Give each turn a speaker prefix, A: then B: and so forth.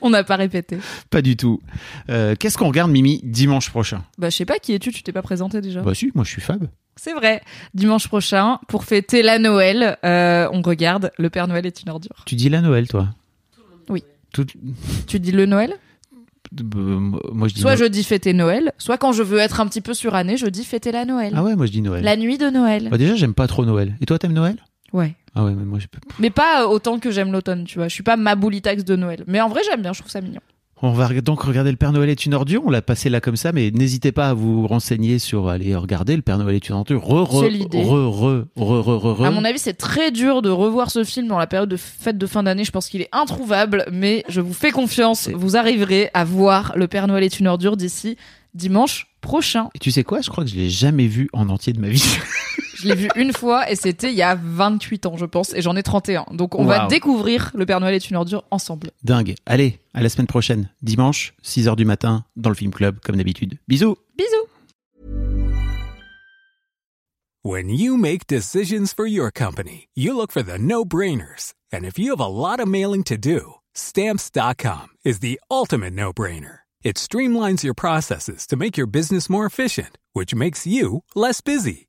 A: On n'a pas répété.
B: Pas du tout. Euh, Qu'est-ce qu'on regarde, Mimi, dimanche prochain?
A: Bah, je sais pas qui es-tu, tu t'es pas présenté déjà?
B: Bah si, moi je suis Fab.
A: C'est vrai. Dimanche prochain, pour fêter la Noël, euh, on regarde Le Père Noël est une ordure.
B: Tu dis la Noël, toi?
A: Oui.
B: Tout...
A: Tu dis le Noël?
B: Euh, moi je dis
A: Soit je dis fêter Noël, soit quand je veux être un petit peu surannée, je dis fêter la Noël.
B: Ah ouais, moi je dis Noël.
A: La nuit de Noël.
B: Bah déjà, j'aime pas trop Noël. Et toi, t'aimes Noël?
A: Ouais.
B: Ah ouais, mais moi je peux...
A: Mais pas autant que j'aime l'automne, tu vois. Je suis pas ma boulitax de Noël. Mais en vrai, j'aime bien, je trouve ça mignon.
B: On va donc regarder Le Père Noël est une ordure. On l'a passé là comme ça, mais n'hésitez pas à vous renseigner sur aller regarder Le Père Noël est une ordure. Re, re,
A: C'est l'idée.
B: Re, re, re, re, re, re.
A: À mon avis, c'est très dur de revoir ce film dans la période de fête de fin d'année. Je pense qu'il est introuvable, mais je vous fais confiance. Vous arriverez à voir Le Père Noël est une ordure d'ici dimanche prochain.
B: Et tu sais quoi? Je crois que je l'ai jamais vu en entier de ma vie.
A: Je l'ai vu une fois et c'était il y a 28 ans, je pense, et j'en ai 31. Donc on va découvrir Le Père Noël est une ordure ensemble.
B: Dingue. Allez, à la semaine prochaine. Dimanche, 6h du matin, dans le Film Club, comme d'habitude. Bisous
A: Bisous
C: When you make decisions for your company, you look for the no-brainers. And if you have a lot of mailing to do, stamps.com is the ultimate no-brainer. It streamlines your processes to make your business more efficient, which makes you less busy.